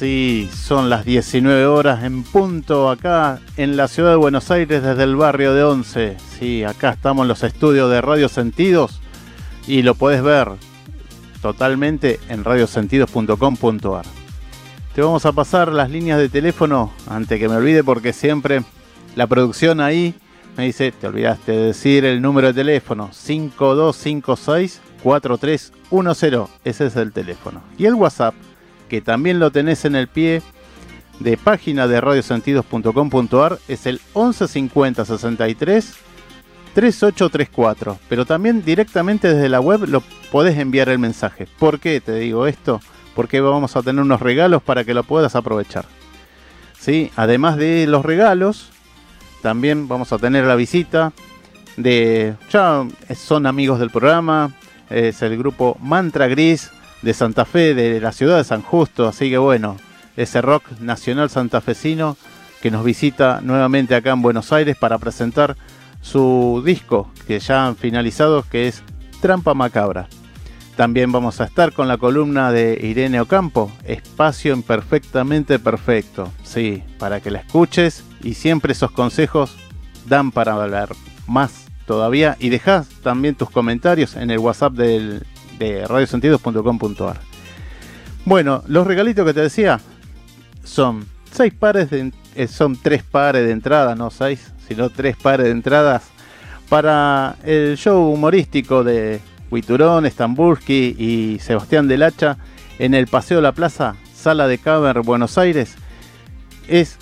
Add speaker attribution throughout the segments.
Speaker 1: Sí, son las 19 horas en punto acá en la ciudad de Buenos Aires desde el barrio de Once. Sí, acá estamos en los estudios de Radio Sentidos y lo puedes ver totalmente en radiosentidos.com.ar. Te vamos a pasar las líneas de teléfono antes que me olvide porque siempre la producción ahí me dice, te olvidaste de decir el número de teléfono 5256 4310. Ese es el teléfono. Y el WhatsApp, que también lo tenés en el pie de página de radiosentidos.com.ar, es el 1150 63 3834. Pero también directamente desde la web lo podés enviar el mensaje. ¿Por qué te digo esto? Porque vamos a tener unos regalos para que lo puedas aprovechar. ¿Sí? Además de los regalos, también vamos a tener la visita de... Ya son amigos del programa, es el grupo Mantra Gris de Santa Fe, de la ciudad de San Justo, así que bueno, ese rock nacional santafesino que nos visita nuevamente acá en Buenos Aires para presentar su disco que ya han finalizado, que es Trampa Macabra. También vamos a estar con la columna de Irene Ocampo, Espacio Imperfectamente Perfecto. Sí, para que la escuches y siempre esos consejos dan para hablar más todavía. Y dejas también tus comentarios en el WhatsApp del, de radiosentidos.com.ar. Bueno, los regalitos que te decía son seis pares de, eh, son tres pares de entradas, no seis, sino tres pares de entradas para el show humorístico de Huiturón, Stambulski y Sebastián del Hacha en el Paseo de la Plaza, Sala de Caber, Buenos Aires. Es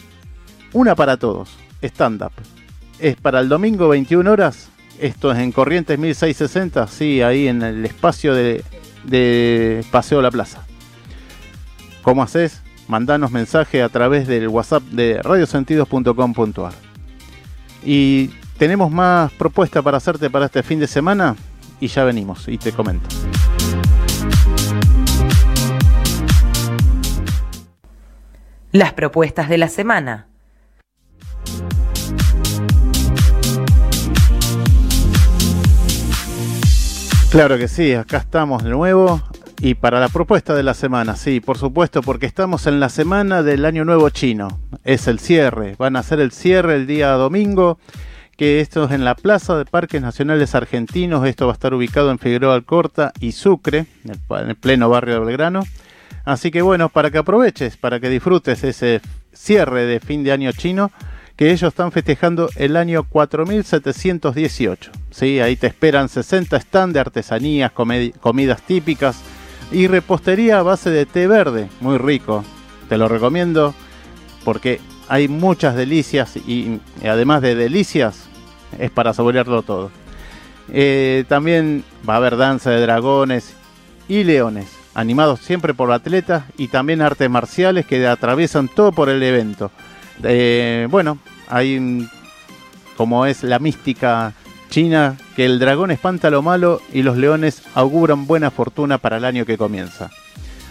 Speaker 1: una para todos, stand-up. Es para el domingo 21 horas. Esto es en Corrientes 1660, sí, ahí en el espacio de, de Paseo la Plaza. ¿Cómo haces? Mandanos mensaje a través del WhatsApp de radiosentidos.com.ar. Y tenemos más propuestas para hacerte para este fin de semana y ya venimos y te comento.
Speaker 2: Las propuestas de la semana.
Speaker 1: Claro que sí, acá estamos de nuevo. Y para la propuesta de la semana, sí, por supuesto, porque estamos en la semana del Año Nuevo Chino. Es el cierre, van a hacer el cierre el día domingo, que esto es en la Plaza de Parques Nacionales Argentinos. Esto va a estar ubicado en Figueroa Alcorta y Sucre, en el pleno barrio de Belgrano. Así que bueno, para que aproveches, para que disfrutes ese cierre de fin de año chino, que ellos están festejando el año 4718. ¿sí? Ahí te esperan 60 stands de artesanías, comidas típicas y repostería a base de té verde, muy rico. Te lo recomiendo porque hay muchas delicias y, además de delicias es para saborearlo todo. Eh, también va a haber danza de dragones y leones, animados siempre por atletas y también artes marciales que atraviesan todo por el evento. Eh, bueno, hay como es la mística China, que el dragón espanta lo malo y los leones auguran buena fortuna para el año que comienza.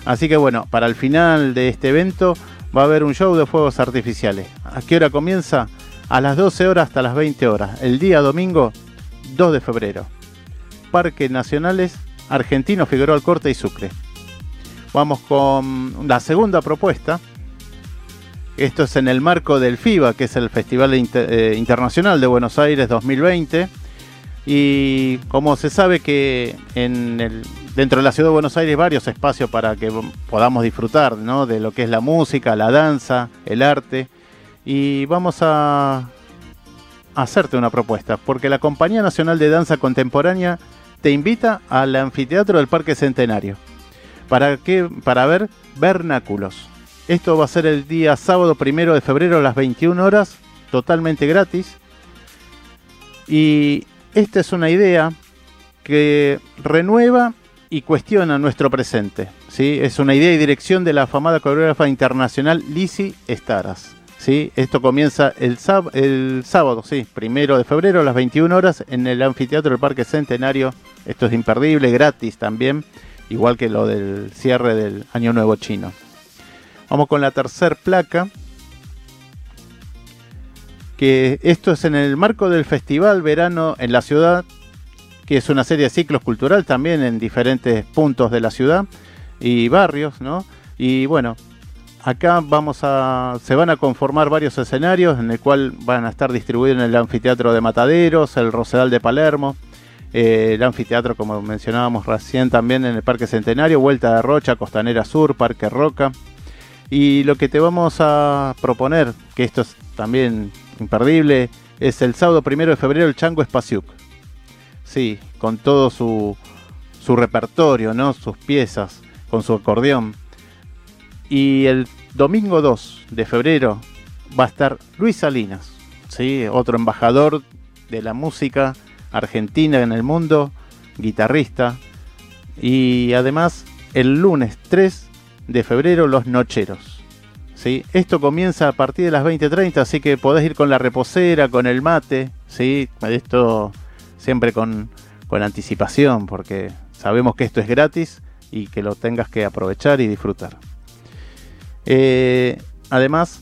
Speaker 1: Así que bueno, para el final de este evento va a haber un show de fuegos artificiales. ¿A qué hora comienza? A las 12 horas hasta las 20 horas, el día domingo 2 de febrero. Parques Nacionales Argentino, Figueroa Alcorte y Sucre. Vamos con la segunda propuesta. Esto es en el marco del FIBA, que es el Festival eh, Internacional de Buenos Aires 2020 y como se sabe que en el, dentro de la ciudad de Buenos Aires hay varios espacios para que podamos disfrutar de lo que es la música, la danza, el arte. Y vamos a hacerte una propuesta, porque la Compañía Nacional de Danza Contemporánea te invita al anfiteatro del Parque Centenario. ¿Para qué? Para ver vernáculos. Esto va a ser el día sábado primero de febrero a las 21 horas, totalmente gratis. Y esta es una idea que renueva y cuestiona nuestro presente. ¿sí? Es una idea y dirección de la afamada coreógrafa internacional Lizzie Staras. ¿sí? Esto comienza el, el sábado, sí, primero de febrero a las 21 horas en el anfiteatro del Parque Centenario. Esto es imperdible, gratis también, igual que lo del cierre del Año Nuevo Chino. Vamos con la tercer placa, que esto es en el marco del Festival Verano en la Ciudad, que es una serie de ciclos cultural también en diferentes puntos de la ciudad y barrios, ¿no? Y bueno, acá vamos a, se van a conformar varios escenarios en el cual van a estar distribuidos en el anfiteatro de Mataderos, el Rosedal de Palermo, eh, el anfiteatro como mencionábamos recién también en el Parque Centenario, Vuelta de Rocha, Costanera Sur, Parque Roca. Y lo que te vamos a proponer, que esto es también imperdible, es el sábado primero de febrero el Chango Espaciuc. Sí, con todo su, su repertorio, ¿no? Sus piezas, con su acordeón. Y el domingo 2 de febrero va a estar Luis Salinas, ¿sí? otro embajador de la música argentina en el mundo, guitarrista. Y además el lunes 3 de febrero Los Nocheros. ¿sí? Esto comienza a partir de las 20.30, así que podés ir con la reposera, con el mate. ¿sí? Esto siempre con, con anticipación, porque sabemos que esto es gratis y que lo tengas que aprovechar y disfrutar. Eh, además,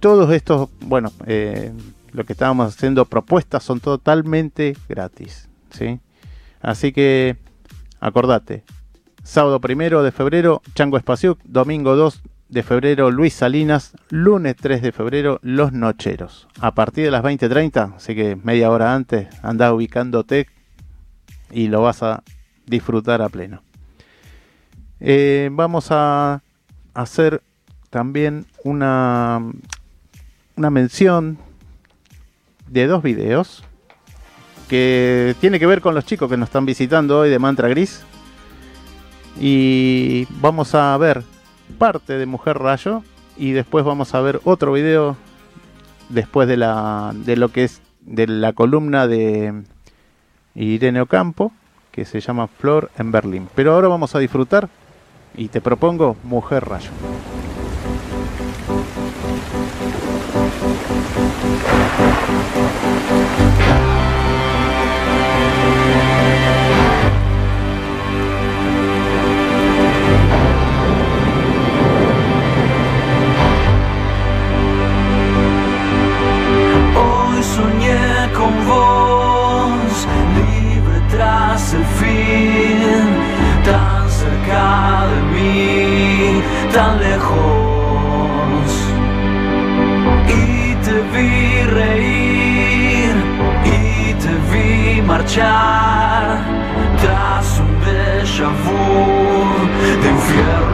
Speaker 1: todos estos, bueno, eh, lo que estábamos haciendo propuestas son totalmente gratis, ¿sí? Así que acordate, sábado primero de febrero, Chango Espacio, domingo 2 de febrero, Luis Salinas, lunes 3 de febrero, Los Nocheros. A partir de las 20.30, así que media hora antes, anda ubicándote y lo vas a disfrutar a pleno. Eh, vamos a hacer también una, una mención de dos videos que tiene que ver con los chicos que nos están visitando hoy de Mantra Gris. Y vamos a ver parte de Mujer Rayo y después vamos a ver otro video después de, la, de lo que es de la columna de Irene Ocampo que se llama Flor en Berlín. Pero ahora vamos a disfrutar y te propongo Mujer Rayo.
Speaker 3: Vos, libre tras el fin, tan cerca de mí, tan lejos. Y te vi reír, y te vi marchar, tras un déjà vu de infierno.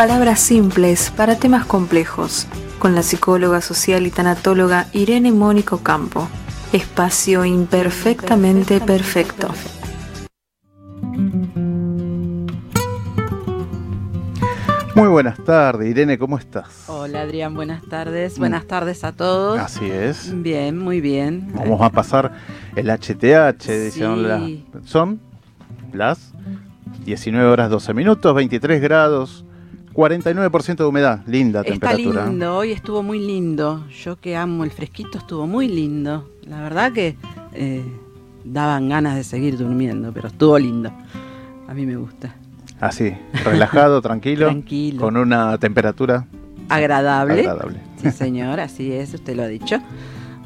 Speaker 4: Palabras simples para temas complejos, con la psicóloga social y tanatóloga Irene Mónico Campo. Espacio imperfectamente perfecto.
Speaker 1: Muy buenas tardes, Irene, ¿cómo estás?
Speaker 5: Hola Adrián, buenas tardes. Buenas tardes a todos.
Speaker 1: Así es.
Speaker 5: Bien, muy bien.
Speaker 1: Vamos a pasar el HTH, dicen
Speaker 5: Sí.
Speaker 1: son las 19 horas 12 minutos, 23 grados, 49% de humedad, linda
Speaker 5: Está
Speaker 1: temperatura.
Speaker 5: lindo, hoy estuvo muy lindo. Yo que amo el fresquito estuvo muy lindo. La verdad que eh, daban ganas de seguir durmiendo, pero estuvo lindo. A mí me gusta.
Speaker 1: Así, relajado, tranquilo,
Speaker 5: Tranquilo.
Speaker 1: con una temperatura
Speaker 5: Agradable.
Speaker 1: agradable.
Speaker 5: Sí, señor, así es, usted lo ha dicho.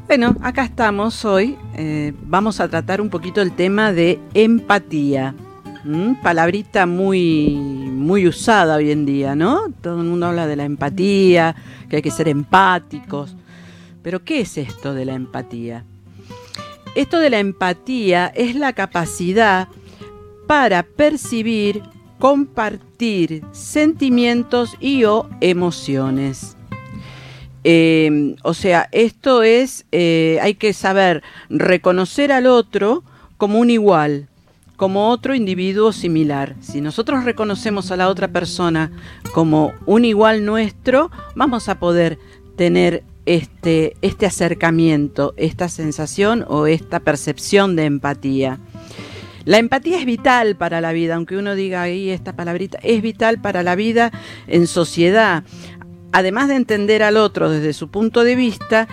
Speaker 5: Bueno, acá estamos hoy. eh, vamos a tratar un poquito el tema de empatía. ¿M? Palabrita muy, muy usada hoy en día, ¿no? Todo el mundo habla de la empatía, que hay que ser empáticos. Pero, ¿qué es esto de la empatía? Esto de la empatía es la capacidad para percibir compartir sentimientos y o emociones. Eh, o sea, esto es, eh, hay que saber reconocer al otro como un igual, como otro individuo similar. Si nosotros reconocemos a la otra persona como un igual nuestro, vamos a poder tener este, este acercamiento, esta sensación o esta percepción de empatía. La empatía es vital para la vida, aunque uno diga ahí esta palabrita, es vital para la vida en sociedad además de entender al otro desde su punto de vista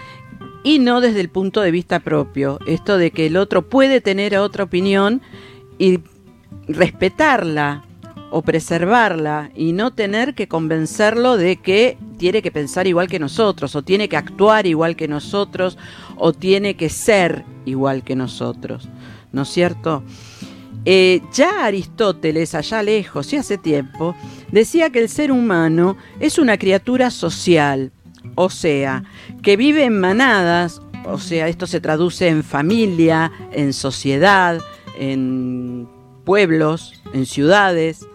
Speaker 5: y no desde el punto de vista propio. Esto de que el otro puede tener otra opinión y respetarla o preservarla y no tener que convencerlo de que tiene que pensar igual que nosotros o tiene que actuar igual que nosotros o tiene que ser igual que nosotros. ¿No es cierto? Eh, ya Aristóteles, allá lejos y hace tiempo, decía que el ser humano es una criatura social, o sea, que vive en manadas, o sea, esto se traduce en familia, en sociedad, en pueblos, en ciudades,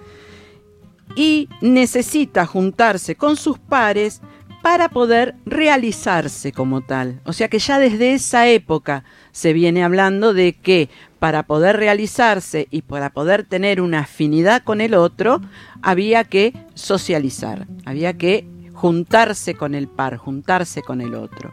Speaker 5: y necesita juntarse con sus pares para poder realizarse como tal. O sea que ya desde esa época se viene hablando de que para poder realizarse y para poder tener una afinidad con el otro, había que socializar, había que juntarse con el par, juntarse con el otro.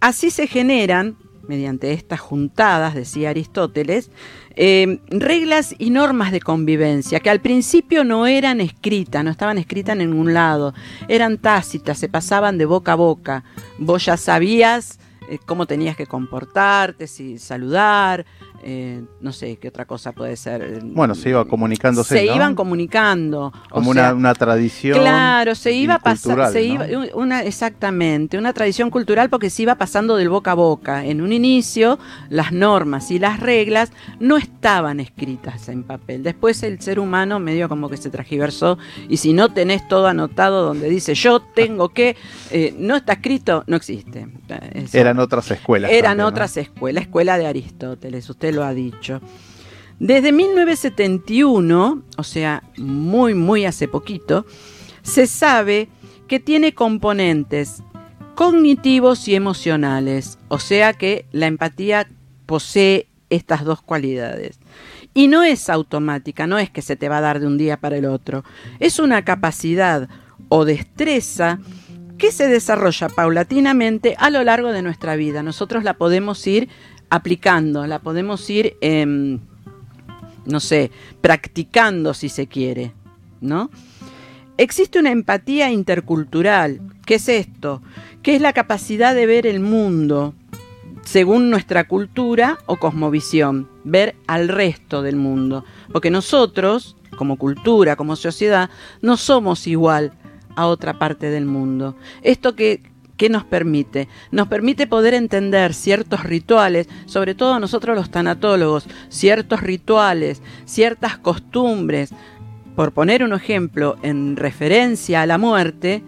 Speaker 5: Así se generan, mediante estas juntadas, decía Aristóteles, eh, reglas y normas de convivencia que al principio no eran escritas, no estaban escritas en ningún lado, eran tácitas, se pasaban de boca a boca. Vos ya sabías eh, cómo tenías que comportarte, si saludar, eh, no sé qué otra cosa puede ser.
Speaker 1: Bueno, se iba comunicándose.
Speaker 5: Se iban comunicando.
Speaker 1: Como una, una, tradición.
Speaker 5: Claro, se iba pasando. una, exactamente, una tradición cultural porque se iba pasando del boca a boca. En un inicio, las normas y las reglas no estaban escritas en papel. Después el ser humano medio como que se tragiversó. Y si no tenés todo anotado donde dice yo tengo que, eh, no está escrito, no existe.
Speaker 1: Eran otras escuelas.
Speaker 5: Eran otras escuelas, escuela de Aristóteles. Usted lo ha dicho. Desde 1971, o sea, muy, muy hace poquito, se sabe que tiene componentes cognitivos y emocionales, o sea que la empatía posee estas dos cualidades. Y no es automática, no es que se te va a dar de un día para el otro, es una capacidad o destreza que se desarrolla paulatinamente a lo largo de nuestra vida. Nosotros la podemos ir aplicando, la podemos ir, em, no sé, practicando si se quiere, ¿no? Existe una empatía intercultural. ¿Qué es esto? Que es la capacidad de ver el mundo según nuestra cultura o cosmovisión, ver al resto del mundo. Porque nosotros, como cultura, como sociedad, no somos igual a otra parte del mundo. Esto que ¿Qué nos permite? Nos permite poder entender ciertos rituales, sobre todo nosotros los tanatólogos, ciertos rituales, ciertas costumbres, por poner un ejemplo, en referencia a la muerte,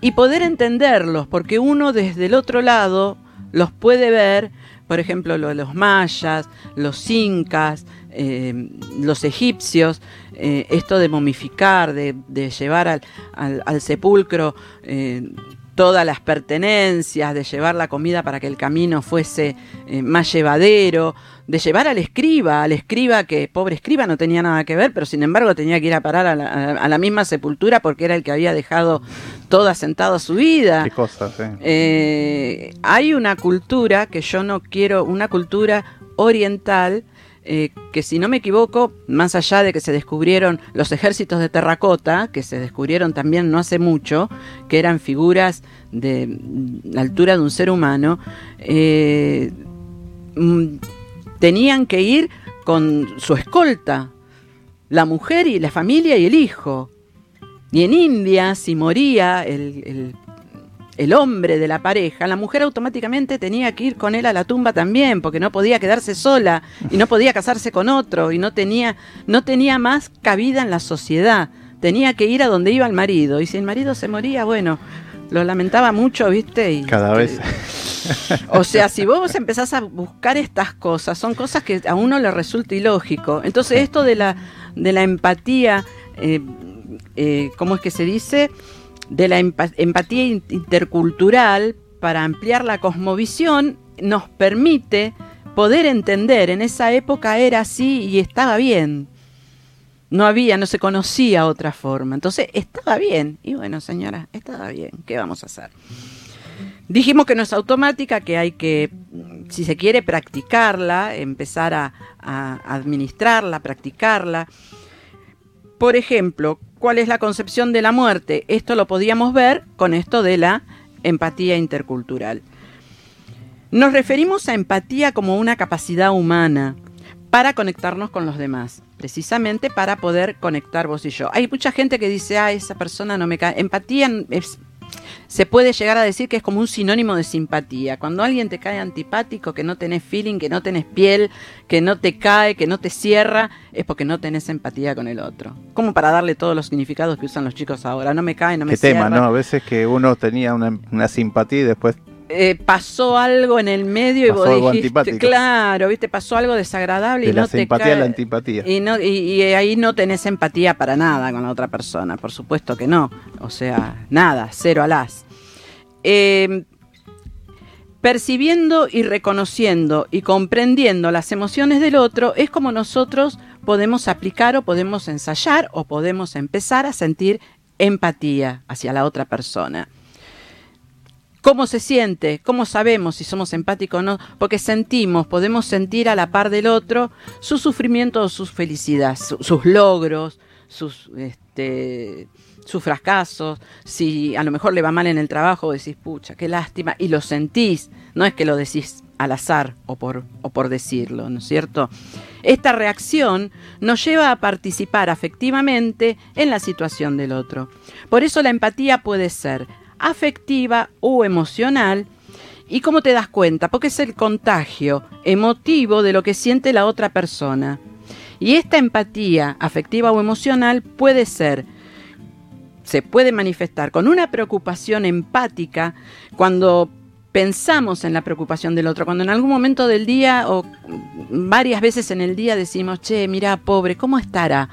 Speaker 5: y poder entenderlos, porque uno desde el otro lado los puede ver, por ejemplo, lo de los mayas, los incas, eh, los egipcios, eh, esto de momificar, de, llevar al, sepulcro eh, todas las pertenencias, de llevar la comida para que el camino fuese eh, más llevadero, de llevar al escriba, al escriba que, pobre escriba, no tenía nada que ver, pero sin embargo tenía que ir a parar a la, misma sepultura porque era el que había dejado todo asentado su vida.
Speaker 1: Qué cosas,
Speaker 5: eh, hay una cultura que yo no quiero, una cultura oriental, eh, que si no me equivoco, más allá de que se descubrieron los ejércitos de terracota, que se descubrieron también no hace mucho, que eran figuras de la altura de un ser humano, eh, mm, tenían que ir con su escolta, la mujer y la familia y el hijo. Y en India, si moría el el hombre de la pareja, la mujer automáticamente tenía que ir con él a la tumba también, porque no podía quedarse sola y no podía casarse con otro y no tenía, no tenía más cabida en la sociedad. Tenía que ir a donde iba el marido y si el marido se moría, bueno, lo lamentaba mucho, ¿viste? Y,
Speaker 1: Cada vez.
Speaker 5: O sea, si vos empezás a buscar estas cosas, son cosas que a uno le resulta ilógico. Entonces, esto de la, de la empatía, eh, eh, ¿cómo es que se dice? De la empa- empatía in- intercultural para ampliar la cosmovisión nos permite poder entender, en esa época era así y estaba bien. No había, no se conocía otra forma. Entonces, estaba bien. Y bueno, señora, estaba bien. ¿Qué vamos a hacer? Dijimos que no es automática, que hay que, si se quiere, practicarla, empezar a, a administrarla, practicarla. Por ejemplo, ¿cuál es la concepción de la muerte? Esto lo podíamos ver con esto de la empatía intercultural. Nos referimos a empatía como una capacidad humana para conectarnos con los demás, precisamente para poder conectar vos y yo. Hay mucha gente que dice, ah, esa persona no me cae. Empatía es- se puede llegar a decir que es como un sinónimo de simpatía. Cuando alguien te cae antipático, que no tenés feeling, que no tenés piel, que no te cae, que no te cierra, es porque no tenés empatía con el otro. Como para darle todos los significados que usan los chicos ahora. No me cae, no me
Speaker 1: Qué tema. ¿no? A veces que uno tenía una, una simpatía y después
Speaker 5: Eh, pasó algo en el medio y vos
Speaker 1: algo
Speaker 5: dijiste,
Speaker 1: antipático.
Speaker 5: claro, viste, pasó algo desagradable
Speaker 1: de
Speaker 5: y
Speaker 1: la
Speaker 5: no te cae.
Speaker 1: a la antipatía.
Speaker 5: Y, no, y, y ahí no tenés empatía para nada con la otra persona, por supuesto que no. O sea, nada, cero alas. Eh, percibiendo y reconociendo y comprendiendo las emociones del otro es como nosotros podemos aplicar o podemos ensayar o podemos empezar a sentir empatía hacia la otra persona. ¿Cómo se siente? ¿Cómo sabemos si somos empáticos o no? Porque sentimos, podemos sentir a la par del otro su sufrimiento o su- sus logros, sus, este, sus fracasos. Si a lo mejor le va mal en el trabajo, decís, pucha, qué lástima, y lo sentís. No es que lo decís al azar o por, o por decirlo, ¿no es cierto? Esta reacción nos lleva a participar afectivamente en la situación del otro. Por eso la empatía puede ser afectiva o emocional. ¿Y cómo te das cuenta? Porque es el contagio emotivo de lo que siente la otra persona. Y esta empatía afectiva o emocional puede ser, se puede manifestar con una preocupación empática cuando pensamos en la preocupación del otro, cuando en algún momento del día o varias veces en el día decimos, che, mira, pobre, ¿cómo estará?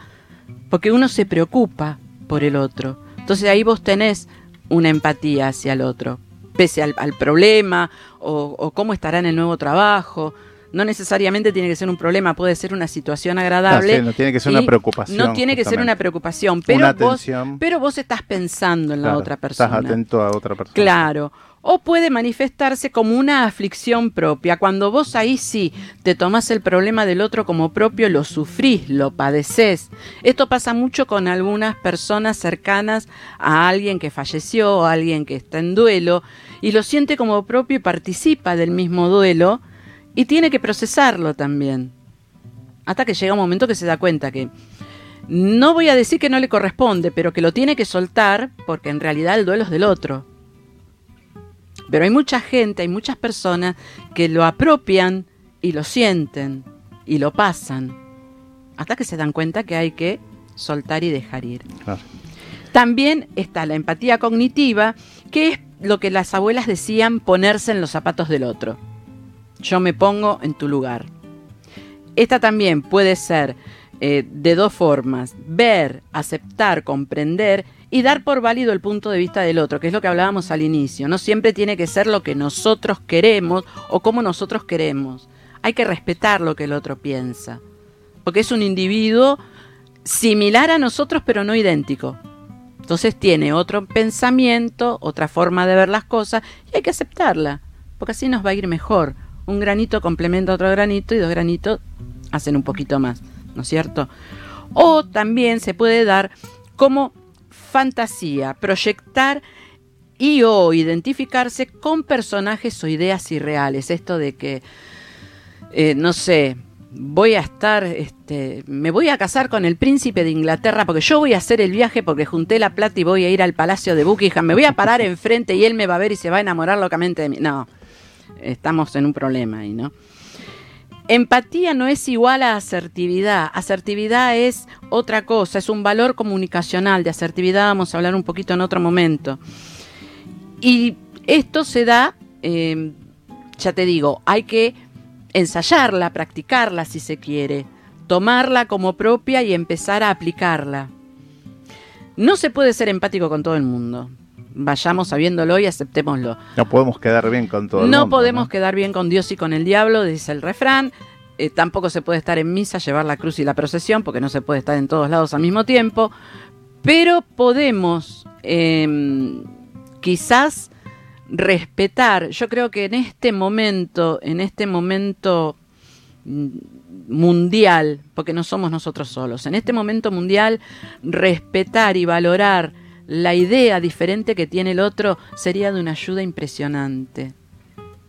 Speaker 5: Porque uno se preocupa por el otro. Entonces ahí vos tenés una empatía hacia el otro, pese al, al problema o, o cómo estará en el nuevo trabajo. No necesariamente tiene que ser un problema, puede ser una situación agradable.
Speaker 1: Sí, no tiene que ser una preocupación,
Speaker 5: No tiene que ser una preocupación, pero,
Speaker 1: Una
Speaker 5: vos, pero vos estás pensando en la
Speaker 1: Claro,
Speaker 5: otra persona.
Speaker 1: Estás atento a otra persona.
Speaker 5: Claro. O puede manifestarse como una aflicción propia, cuando vos ahí sí te tomás el problema del otro como propio, lo sufrís, lo padeces. Esto pasa mucho con algunas personas cercanas a alguien que falleció o alguien que está en duelo y lo siente como propio y participa del mismo duelo y tiene que procesarlo también. Hasta que llega un momento que se da cuenta que no voy a decir que no le corresponde, pero que lo tiene que soltar porque en realidad el duelo es del otro. Pero hay mucha gente, hay muchas personas que lo apropian y lo sienten y lo pasan hasta que se dan cuenta que hay que soltar y dejar ir.
Speaker 1: Claro.
Speaker 5: También está la empatía cognitiva, que es lo que las abuelas decían ponerse en los zapatos del otro. Yo me pongo en tu lugar. Esta también puede ser eh, de dos formas, ver, aceptar, comprender y dar por válido el punto de vista del otro, que es lo que hablábamos al inicio. No siempre tiene que ser lo que nosotros queremos o como nosotros queremos. Hay que respetar lo que el otro piensa, porque es un individuo similar a nosotros pero no idéntico. Entonces tiene otro pensamiento, otra forma de ver las cosas y hay que aceptarla, porque así nos va a ir mejor. Un granito complementa a otro granito y dos granitos hacen un poquito más, ¿no es cierto? O también se puede dar como fantasía, proyectar y o identificarse con personajes o ideas irreales. Esto de que, eh, no sé, voy a estar, este, me voy a casar con el príncipe de Inglaterra porque yo voy a hacer el viaje porque junté la plata y voy a ir al palacio de Buckingham, me voy a parar enfrente y él me va a ver y se va a enamorar locamente de mí. No, estamos en un problema ahí, ¿no? Empatía no es igual a asertividad. Asertividad es otra cosa, es un valor comunicacional. De asertividad vamos a hablar un poquito en otro momento. Y esto se da, eh, ya te digo, hay que ensayarla, practicarla si se quiere, tomarla como propia y empezar a aplicarla. No se puede ser empático con todo el mundo. Vayamos sabiéndolo y aceptémoslo.
Speaker 1: No podemos quedar bien con todo el
Speaker 5: No
Speaker 1: mundo,
Speaker 5: podemos quedar bien con Dios y con el diablo, dice el refrán. Eh, tampoco se puede estar en misa, llevar la cruz y la procesión, porque no se puede estar en todos lados al mismo tiempo. Pero podemos em, quizás respetar. Yo creo que en este momento, en este momento mm, mundial, porque no somos nosotros solos, en este momento mundial, respetar y valorar la idea diferente que tiene el otro sería de una ayuda impresionante.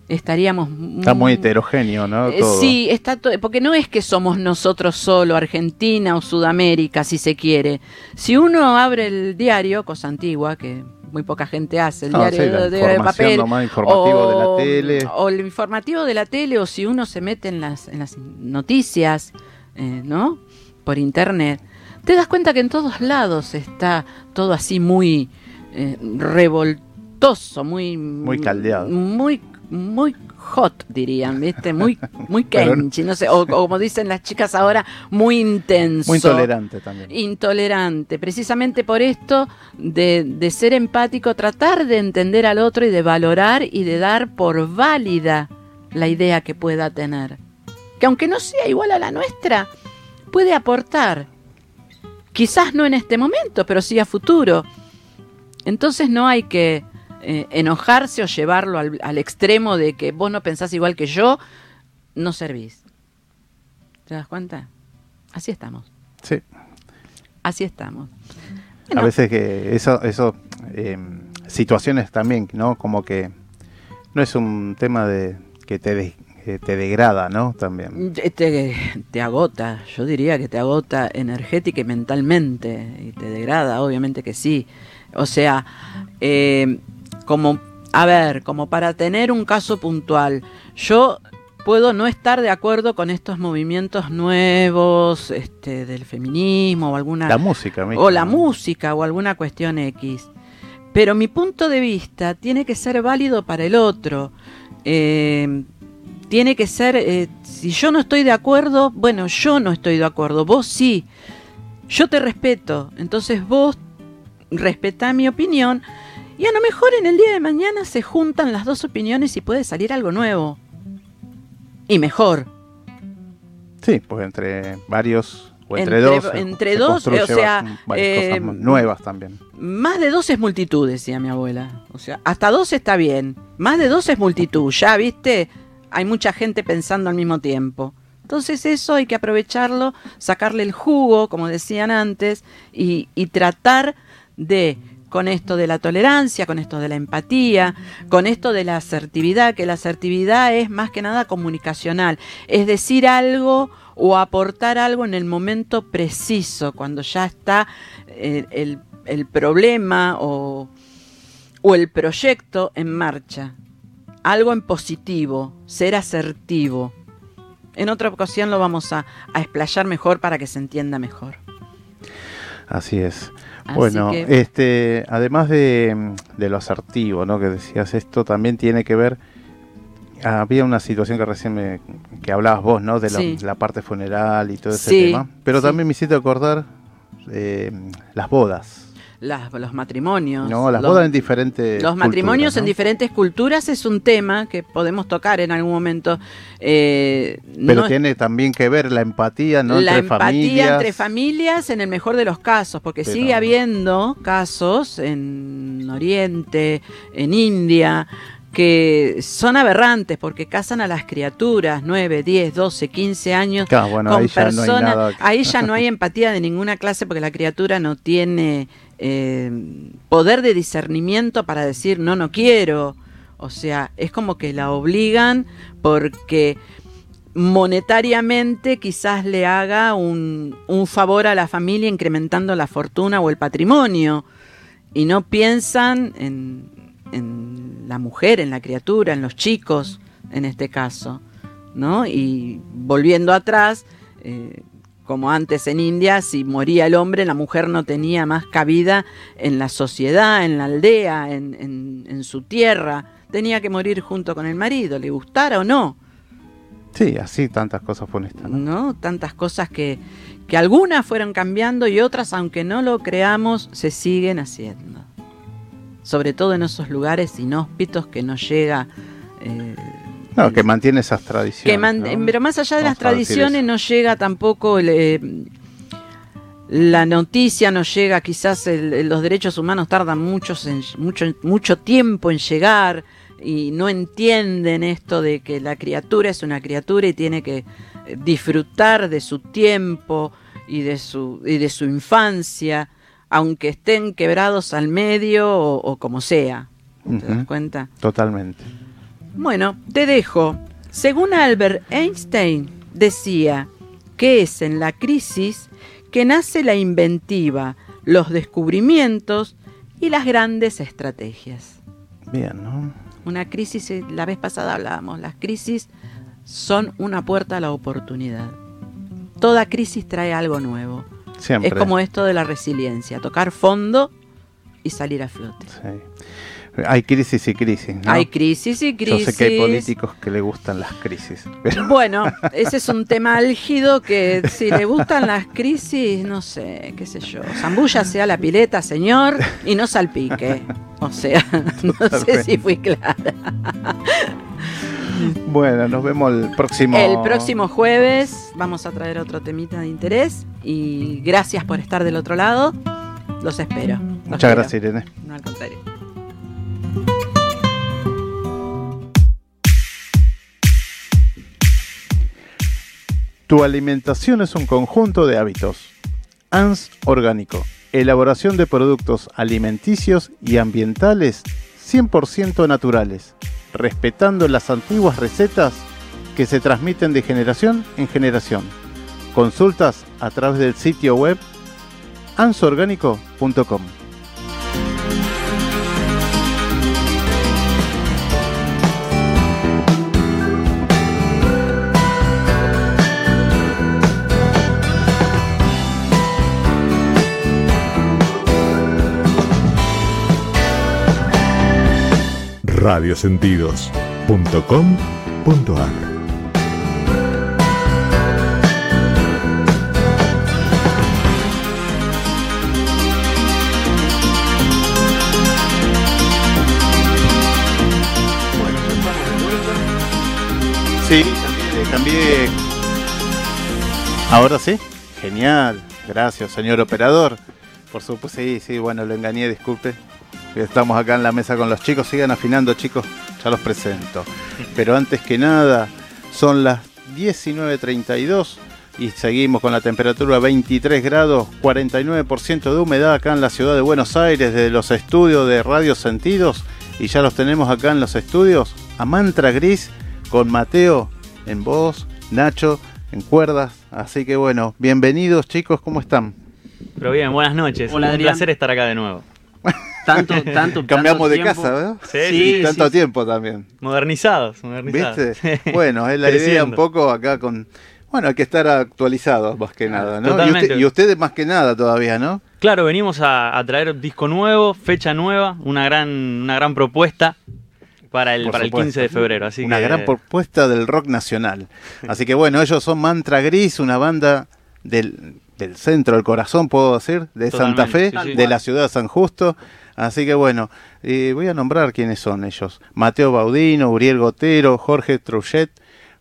Speaker 5: Estaríamos
Speaker 1: Está muy heterogéneo, ¿no?
Speaker 5: eh,
Speaker 1: Todo.
Speaker 5: Sí, está to- porque no es que somos nosotros solo, Argentina o Sudamérica, si se quiere. Si uno abre el diario, cosa antigua, que muy poca gente hace, el
Speaker 1: No,
Speaker 5: diario
Speaker 1: sí, la
Speaker 5: de, papel,
Speaker 1: nomás, informativo de la tele.
Speaker 5: o el informativo de la tele, o si uno se mete en las, en las noticias, eh, ¿no? Por internet, te das cuenta que en todos lados está todo así muy eh, revoltoso, muy...
Speaker 1: Muy caldeado.
Speaker 5: Muy, muy hot, dirían, ¿viste? Muy, muy kenchi, no sé, o, o como dicen las chicas ahora, muy intenso.
Speaker 1: Muy intolerante también.
Speaker 5: Intolerante. Precisamente por esto de, de ser empático, tratar de entender al otro y de valorar y de dar por válida la idea que pueda tener. Que aunque no sea igual a la nuestra, puede aportar. Quizás no en este momento, pero sí a futuro. Entonces no hay que eh, enojarse o llevarlo al, al extremo de que vos no pensás igual que yo, no servís. ¿Te das cuenta? Así estamos.
Speaker 1: Sí.
Speaker 5: Así estamos.
Speaker 1: A veces que eso, eso eh, situaciones también, ¿no? Como que no es un tema de que te, que te degrada, ¿no? También.
Speaker 5: te, te agota, yo diría que te agota energética y mentalmente, y te degrada, obviamente que sí. O sea, eh, como, a ver, como para tener un caso puntual, yo puedo no estar de acuerdo con estos movimientos nuevos este, del feminismo o alguna...
Speaker 1: La música, misma,
Speaker 5: o la
Speaker 1: ¿no?
Speaker 5: música o alguna cuestión X. Pero mi punto de vista tiene que ser válido para el otro. Eh, tiene que ser, eh, si yo no estoy de acuerdo, bueno, yo no estoy de acuerdo, vos sí. Yo te respeto, entonces vos respetá mi opinión y a lo mejor en el día de mañana se juntan las dos opiniones y puede salir algo nuevo. Y mejor.
Speaker 1: Sí, pues entre varios o entre,
Speaker 5: Entre-
Speaker 1: dos.
Speaker 5: entre
Speaker 1: se
Speaker 5: dos, o sea, eh,
Speaker 1: cosas nuevas también.
Speaker 5: Más de dos es multitud, decía mi abuela. O sea, hasta dos está bien. Más de dos es multitud. Ya, viste, hay mucha gente pensando al mismo tiempo. Entonces eso hay que aprovecharlo, sacarle el jugo, como decían antes, y, tratar de, con esto de la tolerancia, con esto de la empatía, con esto de la asertividad, que la asertividad es más que nada comunicacional, es decir algo o aportar algo en el momento preciso, cuando ya está eh, el, problema o el proyecto en marcha. Algo en positivo, ser asertivo. En otra ocasión lo vamos a, a explayar mejor para que se entienda mejor.
Speaker 1: Así es.
Speaker 5: Así
Speaker 1: bueno,
Speaker 5: que-
Speaker 1: este, además de, de lo asertivo, ¿no? Que decías esto, también tiene que ver. Había una situación que recién me, que hablabas vos, ¿no? De la,
Speaker 5: Sí.
Speaker 1: la parte funeral y todo ese
Speaker 5: Sí,
Speaker 1: tema. Pero
Speaker 5: sí.
Speaker 1: también me hiciste acordar eh, las bodas.
Speaker 5: Las- los matrimonios.
Speaker 1: No, las
Speaker 5: los-
Speaker 1: bodas en diferentes.
Speaker 5: Los matrimonios
Speaker 1: culturas, ¿no?
Speaker 5: en diferentes culturas es un tema que podemos tocar en algún momento. Eh,
Speaker 1: Pero
Speaker 5: no-
Speaker 1: tiene también que ver la empatía, ¿no?
Speaker 5: la
Speaker 1: entre
Speaker 5: empatía
Speaker 1: familias.
Speaker 5: entre familias en el mejor de los casos, porque
Speaker 1: Pero-
Speaker 5: sigue habiendo casos en Oriente, en India, que son aberrantes porque casan a las criaturas 9, 10, 12, 15 años
Speaker 1: Claro, bueno,
Speaker 5: con
Speaker 1: ahí ya no hay
Speaker 5: personas.
Speaker 1: nada que-
Speaker 5: ahí ya no hay empatía de ninguna clase porque la criatura no tiene eh, poder de discernimiento para decir no, no quiero. O sea, es como que la obligan porque monetariamente quizás le haga un, un favor a la familia incrementando la fortuna o el patrimonio y no piensan en, en la mujer, en la criatura, en los chicos, en este caso, ¿no? Y volviendo atrás, eh, como antes en India, si moría el hombre, la mujer no tenía más cabida en la sociedad, en la aldea, en, en- en su tierra. Tenía que morir junto con el marido, le gustara o no.
Speaker 1: Sí, así tantas cosas funestas. ¿no?
Speaker 5: ¿no? Tantas cosas que, que algunas fueron cambiando y otras, aunque no lo creamos, se siguen haciendo. Sobre todo en esos lugares inhóspitos que no llega. eh,
Speaker 1: No, que mantiene esas tradiciones.
Speaker 5: que man-
Speaker 1: ¿no?
Speaker 5: Pero más allá de las
Speaker 1: Vamos
Speaker 5: tradiciones, no llega tampoco. el, eh, la noticia no llega, quizás el- el- los derechos humanos tardan muchos en- mucho, mucho tiempo en llegar y no entienden esto de que la criatura es una criatura y tiene que eh, disfrutar de su tiempo y de su, y de su infancia, aunque estén quebrados al medio o, o como sea. ¿Te das cuenta?
Speaker 1: Totalmente.
Speaker 5: Bueno, te dejo. Según Albert Einstein, decía que es en la crisis que nace la inventiva, los descubrimientos y las grandes estrategias.
Speaker 1: Bien, ¿no?
Speaker 5: Una crisis, eh, la vez pasada hablábamos, las crisis son una puerta a la oportunidad. Toda crisis trae algo nuevo.
Speaker 1: Siempre.
Speaker 5: Es como esto de la resiliencia, tocar fondo y salir a flote.
Speaker 1: Sí. Hay crisis y crisis. ¿no?
Speaker 5: Hay crisis y crisis.
Speaker 1: Yo sé que hay políticos que le gustan las crisis. Pero
Speaker 5: Bueno, ese es un tema álgido que si le gustan las crisis, no sé, qué sé yo. Zambulla sea la pileta, señor, y no salpique. O sea, no sé si fui clara.
Speaker 1: bueno, nos vemos el próximo.
Speaker 5: El próximo jueves vamos a traer otro temita de interés y gracias por estar del otro lado. Los espero. Los
Speaker 1: Muchas gracias, Irene.
Speaker 5: No, al contrario.
Speaker 1: Tu alimentación es un conjunto de hábitos. ANS Orgánico. Elaboración de productos alimenticios y ambientales 100% naturales, respetando las antiguas recetas que se transmiten de generación en generación. Consultas a través del sitio web ansorgánico.com.
Speaker 6: radiosentidos.com.ar
Speaker 1: Sí, cambié. Ahora sí. Genial. Gracias, señor operador. Por supuesto, sí, sí, bueno, lo engañé, disculpe. Estamos acá en la mesa con los chicos. Sigan afinando, chicos. Ya los presento. Pero antes que nada, son las 19.32 y seguimos con la temperatura 23 grados, 49% de humedad acá en la ciudad de Buenos Aires, desde los estudios de Radio Sentidos. Y ya los tenemos acá en los estudios a Mantra Gris con Mateo en voz, Nacho en cuerdas. Así que bueno, bienvenidos chicos, ¿cómo están?
Speaker 7: Pero bien, buenas noches.
Speaker 8: Hola,
Speaker 7: Un
Speaker 8: Adrián.
Speaker 7: placer estar acá de nuevo.
Speaker 8: Tanto, tanto,
Speaker 1: Cambiamos
Speaker 8: tanto
Speaker 1: de
Speaker 8: tiempo.
Speaker 1: casa, ¿verdad?
Speaker 7: Sí,
Speaker 8: Sí,
Speaker 7: sí.
Speaker 1: Tanto
Speaker 8: sí.
Speaker 1: tiempo también.
Speaker 7: Modernizados, modernizados.
Speaker 1: ¿Viste? Bueno, es la idea un poco acá con... Bueno, hay que estar actualizados más que nada, ¿no? Y,
Speaker 7: Totalmente.
Speaker 1: usted- y ustedes más que nada todavía, ¿no?
Speaker 7: Claro, venimos a, a traer disco nuevo, fecha nueva, una gran, una gran propuesta para el,
Speaker 1: Por
Speaker 7: para el
Speaker 1: supuesto.
Speaker 7: 15 de febrero. Así
Speaker 1: una
Speaker 7: que,
Speaker 1: gran propuesta del rock nacional. Así que bueno, ellos son Mantra Gris, una banda del, del centro, del corazón, puedo decir, de Santa Fe,
Speaker 7: Totalmente, sí, sí.
Speaker 1: de la ciudad de San Justo. Así que bueno, eh, voy a nombrar quiénes son ellos. Mateo Baudino, Uriel Gotero, Jorge Truchet,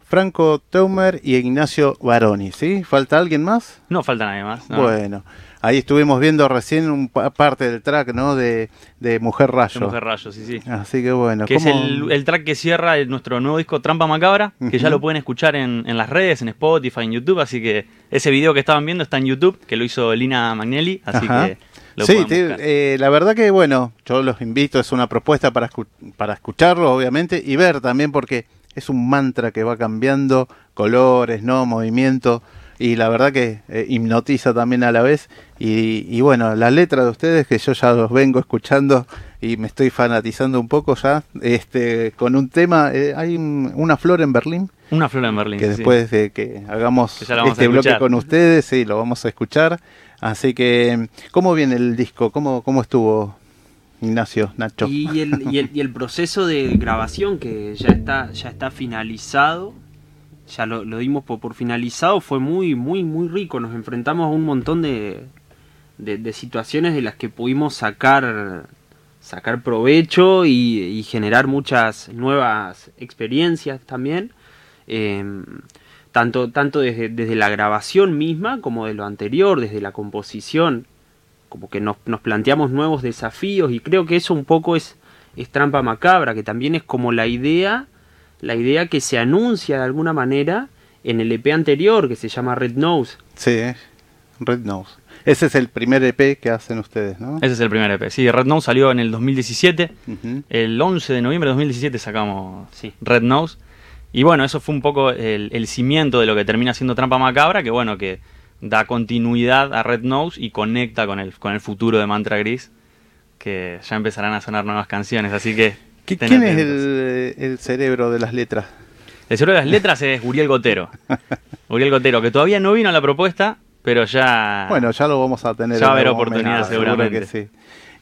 Speaker 1: Franco Teumer y Ignacio Baroni, ¿sí? ¿Falta alguien más?
Speaker 7: No falta nadie más. ¿no?
Speaker 1: Bueno, ahí estuvimos viendo recién un pa- parte del track, ¿no? De, de Mujer
Speaker 7: De
Speaker 1: Rayo.
Speaker 7: Mujer Rayo, sí, sí.
Speaker 1: Así que bueno,
Speaker 7: Que es
Speaker 1: ¿cómo-
Speaker 7: el, el track que cierra el- nuestro nuevo disco Trampa Macabra, que ya lo pueden escuchar en, en las redes, en Spotify, en YouTube. Así que ese video que estaban viendo está en YouTube, que lo hizo Lina Magnelli. Así
Speaker 1: Ajá.
Speaker 7: que lo
Speaker 1: sí, te- eh, la verdad que bueno, yo los invito, es una propuesta para, escu- para escucharlo, obviamente, y ver también porque es un mantra que va cambiando colores, no movimiento, y la verdad que eh, hipnotiza también a la vez. Y, y bueno, las letras de ustedes que yo ya los vengo escuchando y me estoy fanatizando un poco ya, este, con un tema, eh, hay un- una flor en Berlín
Speaker 7: Una flor en Berlín.
Speaker 1: que
Speaker 7: sí.
Speaker 1: después de que hagamos
Speaker 7: Que
Speaker 1: este bloque con ustedes, sí, lo vamos a escuchar. Así que, ¿cómo viene el disco? ¿Cómo, cómo estuvo Ignacio, Nacho?
Speaker 8: Y el, y, el, y el proceso de grabación que ya está, ya está finalizado, ya lo, dimos por, finalizado, fue muy, muy, muy rico. Nos enfrentamos a un montón de, de, situaciones de las que pudimos sacar, sacar provecho y, generar muchas nuevas experiencias también. Eh, tanto, tanto desde, desde la grabación misma como de lo anterior, desde la composición como que nos, nos planteamos nuevos desafíos y creo que eso un poco es, es trampa macabra, que también es como la idea, la idea que se anuncia de alguna manera en el EP anterior que se llama Red Nose.
Speaker 1: Sí, Red Nose. Ese es el primer EP que hacen ustedes, ¿no?
Speaker 7: Ese es el primer EP. Sí, Red Nose salió en el 2017.
Speaker 1: Ujú.
Speaker 7: El 11 de noviembre de 2017 sacamos
Speaker 8: Sí.
Speaker 7: Red Nose. Y bueno, eso fue un poco el, el cimiento de lo que termina siendo Trampa Macabra, que bueno, que da continuidad a Red Nose y conecta con el, con el futuro de Mantra Gris, que ya empezarán a sonar nuevas canciones, así que...
Speaker 1: ¿Qui-
Speaker 7: estén
Speaker 1: ¿Quién es el, el cerebro de las letras?
Speaker 7: El cerebro de las letras es Uriel Gotero. Uriel Gotero, que todavía no vino a la propuesta, pero ya...
Speaker 1: Bueno, ya lo vamos a tener.
Speaker 7: Ya va a haber oportunidad,
Speaker 1: momento,
Speaker 7: seguramente.
Speaker 1: que sí.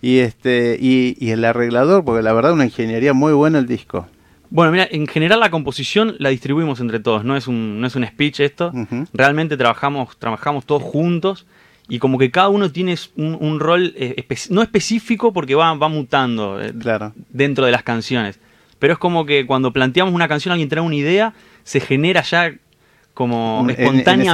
Speaker 1: Y este y, y el arreglador, porque la verdad una ingeniería muy buena el disco.
Speaker 7: Bueno, mira, en general la composición la distribuimos entre todos, no es un, no es un speech esto. Realmente trabajamos, trabajamos todos juntos y como que cada uno tiene un, un rol eh, espe- no específico porque va, va mutando eh,
Speaker 1: Claro.
Speaker 7: dentro de las canciones. Pero es como que cuando planteamos una canción, alguien trae una idea, se genera ya como
Speaker 1: en
Speaker 7: espontáneamente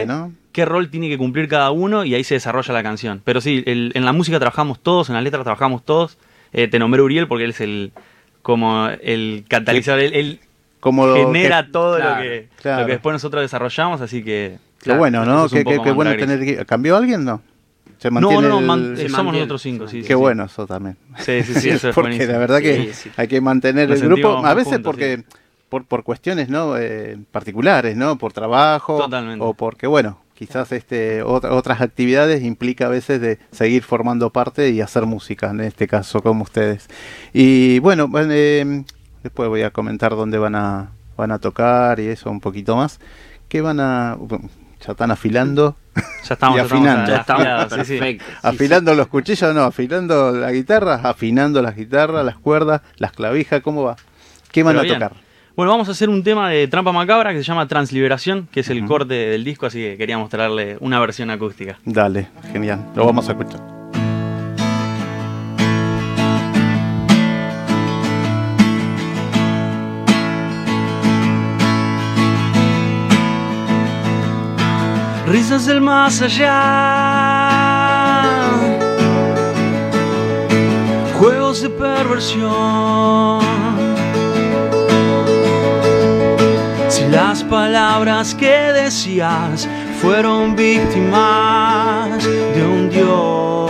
Speaker 1: ambiente, ¿no?
Speaker 7: qué rol tiene que cumplir cada uno y ahí se desarrolla la canción. Pero sí, el- en la música trabajamos todos, en la letra trabajamos todos. Eh, te nombré Uriel porque él es el como el catalizador, él, él
Speaker 1: Como lo
Speaker 7: genera
Speaker 1: que-
Speaker 7: todo
Speaker 8: claro,
Speaker 7: lo, que,
Speaker 1: claro.
Speaker 7: lo que después nosotros desarrollamos, así que...
Speaker 1: Qué
Speaker 7: claro,
Speaker 1: bueno,
Speaker 7: eso
Speaker 1: ¿no? Qué, qué- qué bueno
Speaker 7: Gris.
Speaker 1: tener. ¿Cambió alguien? No. Se
Speaker 7: No,
Speaker 1: mantiene
Speaker 7: no, no,
Speaker 1: el-
Speaker 7: man-
Speaker 8: Se
Speaker 7: somos nosotros cinco, sí.
Speaker 1: Qué
Speaker 7: sí,
Speaker 1: bueno eso también.
Speaker 7: Sí, sí, sí, eso es
Speaker 1: porque
Speaker 7: buenísimo.
Speaker 1: la verdad que
Speaker 8: Sí,
Speaker 1: hay que mantener
Speaker 7: Nos
Speaker 1: el grupo, a veces
Speaker 7: juntos,
Speaker 1: porque por, por cuestiones no Eh, particulares, ¿no? Por trabajo
Speaker 7: Totalmente.
Speaker 1: o porque bueno, quizás este otra- otras actividades implica a veces de seguir formando parte y hacer música, en este caso como ustedes. Y bueno, bueno, eh, después voy a comentar dónde van a van a tocar y eso un poquito más. ¿Qué van a ya están afilando?
Speaker 7: Ya estamos,
Speaker 1: Y
Speaker 7: ya estamos
Speaker 1: afinando.
Speaker 7: ya
Speaker 8: Ya estamos
Speaker 7: afilados, sí, sí.
Speaker 8: perfecto. sí,
Speaker 1: afilando los cuchillos, no, afilando la guitarra, afinando las guitarras, las cuerdas, las clavijas, ¿cómo va? ¿Qué van
Speaker 7: Pero
Speaker 1: a
Speaker 7: bien.
Speaker 1: tocar?
Speaker 7: Bueno, vamos a hacer un tema de Trampa Macabra que se llama Transliberación, que es el corte del disco, así que quería mostrarle una versión acústica.
Speaker 1: Dale, genial, lo vamos a escuchar.
Speaker 3: Risas del más allá, juegos de perversión. Si las palabras que decías fueron víctimas de un dios.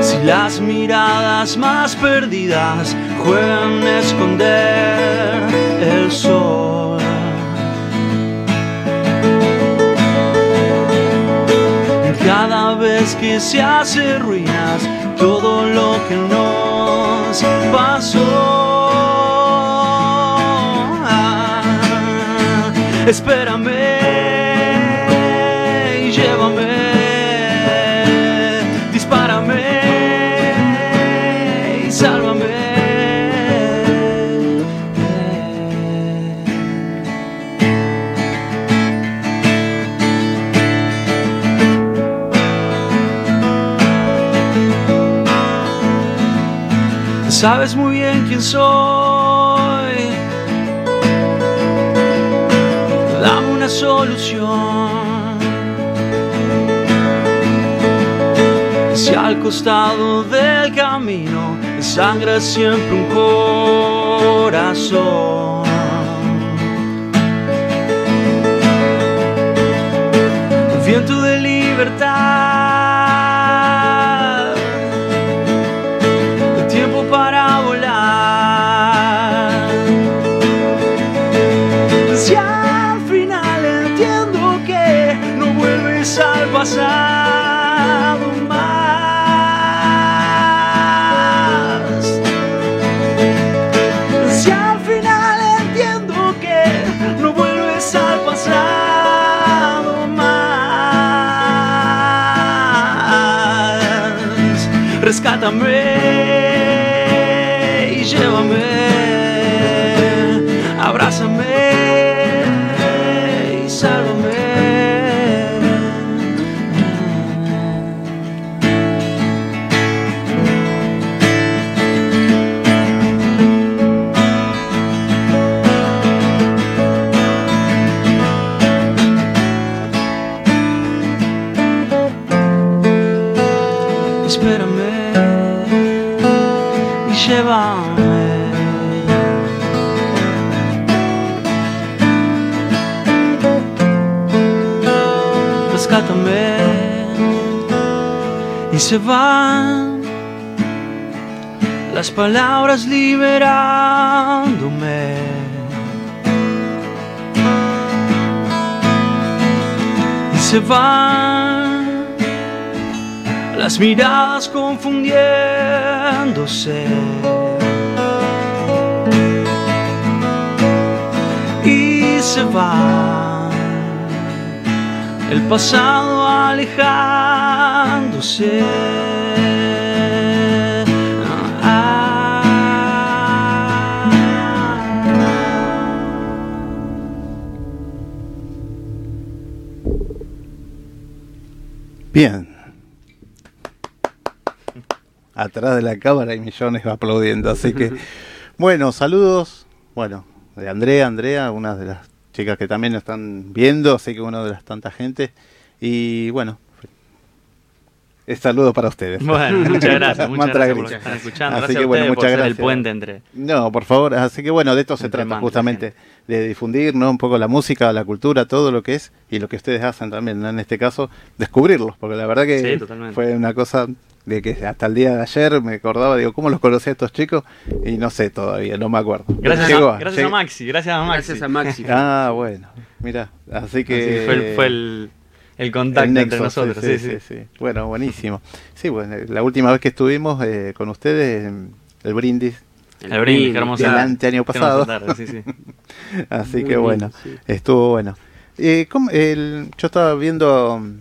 Speaker 3: Si las miradas más perdidas juegan a esconder el sol. Cada vez que se hace ruinas todo lo que nos pasó. Espérame Sabes muy bien quién soy. Dame una solución. Si al costado del camino sangra siempre un corazón. Espérame y llévame. Rescátame y se van las palabras liberándome. Y se van las miradas confundiéndose. Y se va el pasado alejándose.
Speaker 1: Atrás de la cámara hay millones aplaudiendo, así que bueno, saludos, bueno, de Andrea, Andrea, una de las chicas que también están viendo, así que una de las tantas gente y bueno, es saludo para ustedes.
Speaker 7: Bueno, muchas gracias, muchas gracias por
Speaker 1: Gris.
Speaker 7: estar escuchando.
Speaker 1: Así
Speaker 7: Gracias
Speaker 1: que
Speaker 7: a
Speaker 1: bueno,
Speaker 7: por
Speaker 1: muchas
Speaker 7: ser el
Speaker 1: gracias.
Speaker 7: puente entre...
Speaker 1: No, por favor, así que bueno, de esto se trata justamente, de difundir ¿no? un poco la música, la cultura, todo lo que es y lo que ustedes hacen también, ¿no? en este caso, descubrirlos, porque la verdad que
Speaker 7: Sí,
Speaker 1: fue una cosa de que hasta el día de ayer me acordaba, digo, ¿cómo los conocí a estos chicos? Y no sé todavía, no me acuerdo.
Speaker 7: Gracias,
Speaker 1: Llegó,
Speaker 7: a, gracias a Maxi, gracias a Maxi.
Speaker 8: Gracias a Maxi.
Speaker 1: Ah, bueno, mira, así que...
Speaker 7: Así fue el, fue el, el contacto
Speaker 1: el
Speaker 7: entre nosotros. Sí, sí,
Speaker 1: sí. Bueno, buenísimo. Sí, bueno, la última vez que estuvimos eh, con ustedes, el brindis,
Speaker 7: El brindis, qué hermosa.
Speaker 1: del anteaño
Speaker 7: qué hermosa
Speaker 1: pasado.
Speaker 7: tarde, sí, sí.
Speaker 1: Así
Speaker 8: Muy
Speaker 1: que
Speaker 8: lindo,
Speaker 1: bueno,
Speaker 8: sí.
Speaker 1: estuvo bueno. Eh, ¿cómo- el- yo estaba viendo um,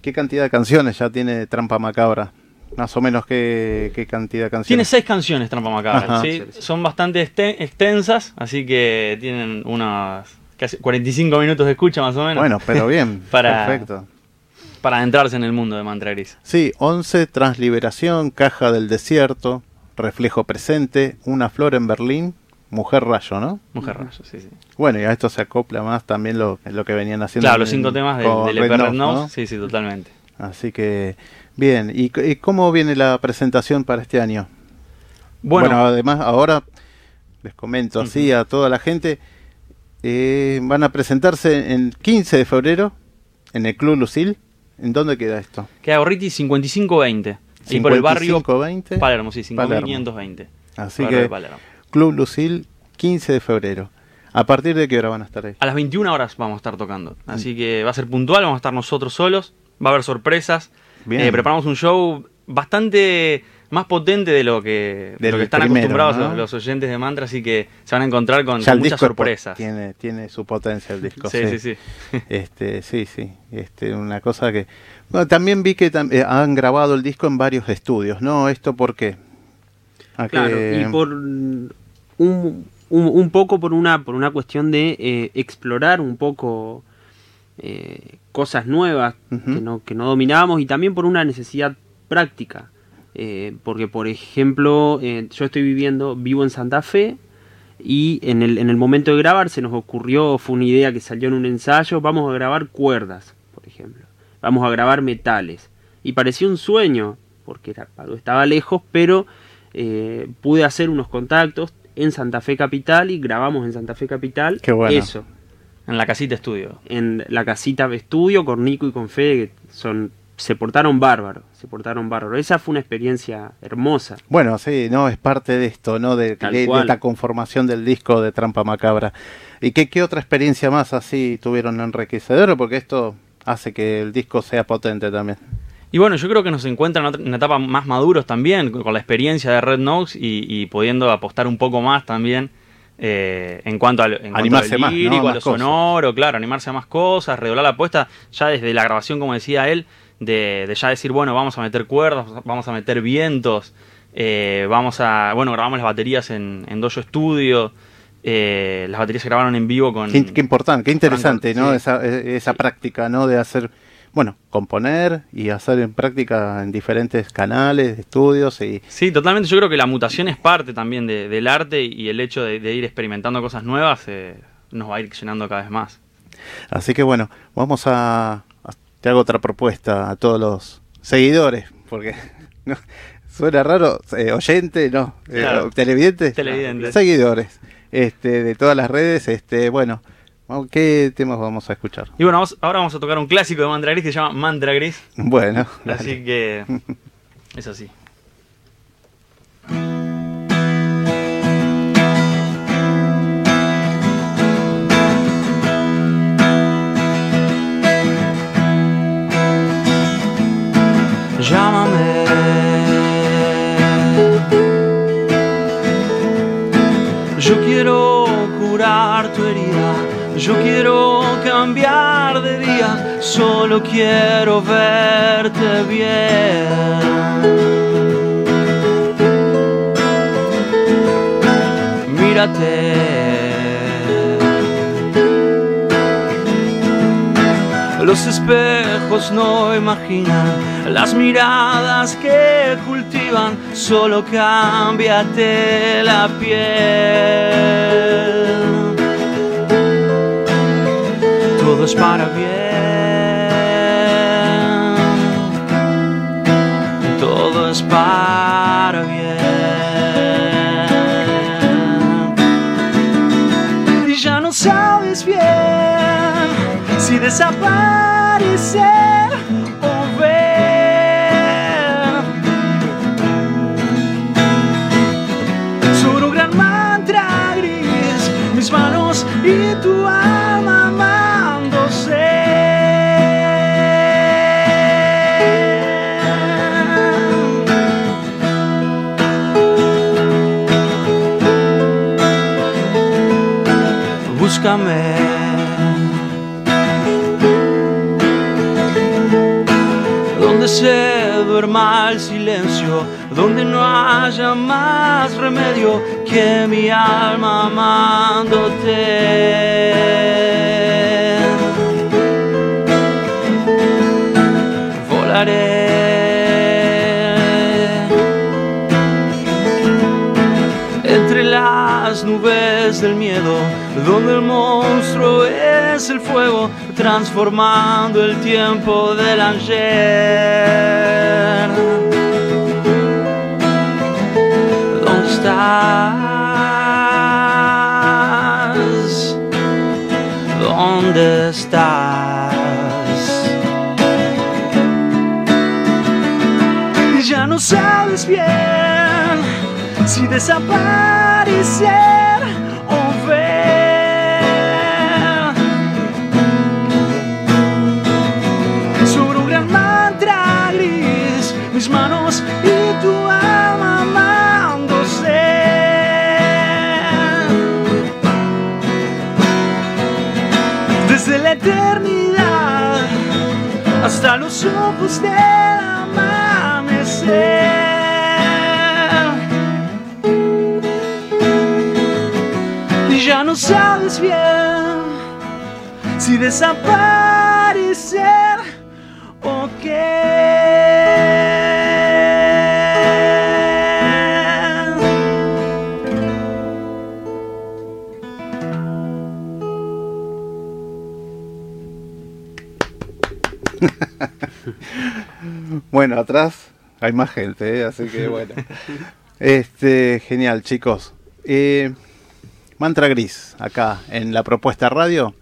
Speaker 1: qué cantidad de canciones ya tiene Trampa Macabra. Más o menos qué, qué cantidad de
Speaker 7: Tiene
Speaker 1: canciones.
Speaker 7: seis canciones Trampa Macabra. ¿sí? Son bastante extensas, así que tienen unos casi 45 minutos de escucha más o menos
Speaker 1: Bueno, pero bien,
Speaker 7: Para-
Speaker 1: perfecto.
Speaker 7: para adentrarse en el mundo de Mantra Gris.
Speaker 1: Sí, 11, Transliberación, Caja del Desierto, Reflejo Presente, Una Flor en Berlín, Mujer Rayo, ¿no?
Speaker 7: Mujer Rayo, sí, sí.
Speaker 1: Bueno, y a esto se acopla más también lo, lo que venían haciendo.
Speaker 7: Claro, los cinco temas del, del EP
Speaker 1: Red
Speaker 7: Red
Speaker 1: Nose,
Speaker 7: Nose,
Speaker 1: ¿no?
Speaker 7: sí, sí, totalmente.
Speaker 1: Así que, bien. ¿Y, y cómo viene la presentación para este año?
Speaker 7: Bueno,
Speaker 1: Bueno, además, ahora les comento así a toda la gente. eh, van a presentarse en 15 de febrero en el Club Lucil. ¿En dónde queda esto?
Speaker 7: queda Gorriti 5520. Ahí por el barrio
Speaker 1: 5520.
Speaker 7: Palermo, sí,
Speaker 1: Palermo.
Speaker 7: 5520.
Speaker 1: Así que. Club Lucil, 15 de febrero. ¿A partir de qué hora van a estar ahí?
Speaker 7: A las 21 horas vamos a estar tocando.
Speaker 1: Mm.
Speaker 7: Así que va a ser puntual, vamos a estar nosotros solos. Va a haber sorpresas.
Speaker 1: Bien.
Speaker 7: Eh, preparamos un show bastante más potente de lo que, de lo que están
Speaker 1: primero,
Speaker 7: acostumbrados
Speaker 1: ¿no?
Speaker 7: los, oyentes de Mantra, así que se van a encontrar con, muchas sorpresas.
Speaker 1: Tiene, tiene su potencia el disco.
Speaker 7: Sí, sí, sí.
Speaker 1: Este, sí, sí. Este, una cosa que. Bueno, también vi que tam- eh, han grabado el disco en varios estudios, ¿no? ¿Esto por qué? ¿A
Speaker 8: Claro, y por un, un, un poco por una, por una cuestión de eh, explorar un poco eh, cosas nuevas que, no, que no dominábamos y también por una necesidad práctica. Eh, porque, por ejemplo, eh, yo estoy viviendo, vivo en Santa Fe y en el, en el momento de grabar se nos ocurrió, fue una idea que salió en un ensayo, vamos a grabar cuerdas, por ejemplo. Vamos a grabar metales. Y parecía un sueño, porque era, estaba lejos, pero eh, pude hacer unos contactos en Santa Fe Capital y grabamos en Santa Fe Capital
Speaker 1: Qué bueno.
Speaker 8: eso.
Speaker 7: En la casita estudio.
Speaker 8: En la casita de estudio con Nico y con Fede, que son, se portaron bárbaro, se portaron bárbaro. Esa fue una experiencia hermosa.
Speaker 1: Bueno, sí, no, es parte de esto, ¿no? De, de- esta conformación del disco de Trampa Macabra. ¿Y qué, qué otra experiencia más así tuvieron enriquecedora? Porque esto hace que el disco sea potente también.
Speaker 7: Y bueno, yo creo que nos encuentran en una etapa más maduros también, con la experiencia de Red Nose y, y pudiendo apostar un poco más también eh, en cuanto al, en cuanto
Speaker 1: Animarse
Speaker 7: al
Speaker 1: más, ¿no?
Speaker 7: lírico, a lo
Speaker 1: cosas.
Speaker 7: sonoro, claro, animarse a más cosas, redoblar la apuesta, ya desde la grabación, como decía él, de, de ya decir, bueno, vamos a meter cuerdas, vamos a meter vientos, eh, vamos a, bueno, grabamos las baterías en, en Dojo Studio, eh, las baterías se grabaron en vivo con...
Speaker 1: Qué, qué importante, qué interesante,
Speaker 7: Franco,
Speaker 1: ¿no?
Speaker 7: sí.
Speaker 1: Esa, e- esa práctica, ¿no? De hacer, bueno, componer y hacer en práctica en diferentes canales, estudios y
Speaker 7: Sí, totalmente. Yo creo que la mutación es parte también de- del arte y el hecho de, de ir experimentando cosas nuevas eh, nos va a ir llenando cada vez más.
Speaker 1: Así que bueno, vamos a, a- te hago otra propuesta a todos los seguidores, porque no, suena raro, eh, oyente, no, eh,
Speaker 7: Claro.
Speaker 1: televidente, seguidores, este, de todas las redes, este, bueno, ¿qué temas vamos a escuchar?
Speaker 7: Y bueno, vamos- ahora vamos a tocar un clásico de Mantra Gris que se llama Mantra Gris.
Speaker 1: Bueno, dale.
Speaker 7: Así que es así.
Speaker 3: llámame. Yo quiero cambiar de día, solo quiero verte bien. Mírate. Los espejos no imaginan las miradas que cultivan, solo cámbiate la piel. Para bien. Todo es para bien. Y ya no sabes bien si desaparecer donde no haya más remedio que mi alma amándote. Volaré entre las nubes del miedo, donde el monstruo es el fuego, transformando el tiempo del ayer. ¿Dónde estás? ¿Dónde estás? Ya no sabes bien si desaparecer hasta los ojos del amanecer. Y ya no sabes bien si desaparecer
Speaker 1: Bueno, atrás hay más gente, ¿eh? así que bueno. Este, genial, chicos. Eh, Mantra Gris, acá en la propuesta radio.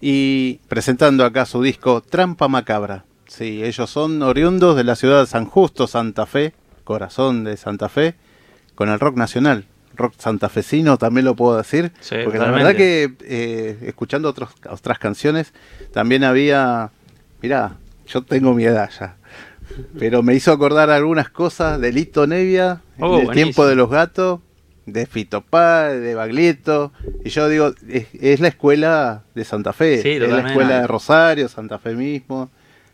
Speaker 1: y presentando acá su disco Trampa Macabra. Sí, ellos son oriundos de la ciudad de San Justo, Santa Fe, corazón de Santa Fe, con el rock nacional. Rock santafesino también lo puedo decir,
Speaker 7: Sí,
Speaker 1: porque la verdad que eh, escuchando otros, otras canciones también había, mirá, yo tengo mi edad ya, pero me hizo acordar algunas cosas de Lito Nevia,
Speaker 7: Oh,
Speaker 1: del
Speaker 7: buenísimo.
Speaker 1: tiempo de los gatos, de Fito Páez, de Baglietto, y yo digo, es, es la escuela de Santa Fe,
Speaker 7: Sí,
Speaker 1: es la escuela de Rosario, Santa Fe mismo,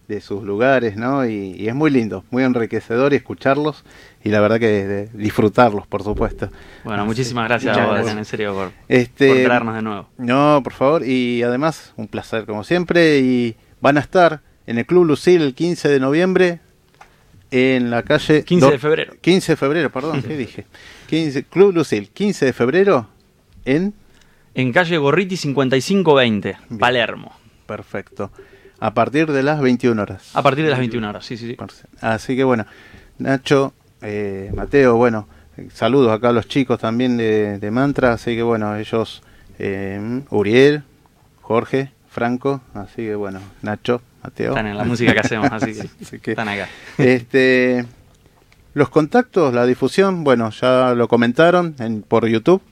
Speaker 1: de sus lugares, ¿no? Y, y es muy lindo, muy enriquecedor escucharlos y la verdad que de- disfrutarlos, por supuesto.
Speaker 7: Bueno, muchísimas gracias vos,
Speaker 1: gracias.
Speaker 7: Adrián, en serio, por,
Speaker 1: Este,
Speaker 7: por traernos de nuevo.
Speaker 1: no, por favor, y además un placer como siempre y van a estar en el Club Lucil el 15 de noviembre en la calle
Speaker 7: 15 de febrero.
Speaker 1: 15 de febrero, perdón, ¿qué dije? 15, Club Lucil, 15 de febrero en
Speaker 7: En calle Gorriti 5520,
Speaker 1: Bien.
Speaker 7: Palermo.
Speaker 1: perfecto. A partir de las 21 horas.
Speaker 7: A partir de las 21 horas, sí, sí, sí.
Speaker 1: Así que bueno, Nacho, eh, Mateo, bueno, saludos acá a los chicos también de, de Mantra, así que bueno, ellos, eh, Uriel, Jorge, Franco, así que bueno, Nacho, Mateo.
Speaker 7: Están en la música que hacemos, así que,
Speaker 1: Así que,
Speaker 7: están acá.
Speaker 1: este, los contactos, la difusión, bueno, ya lo comentaron en, por YouTube,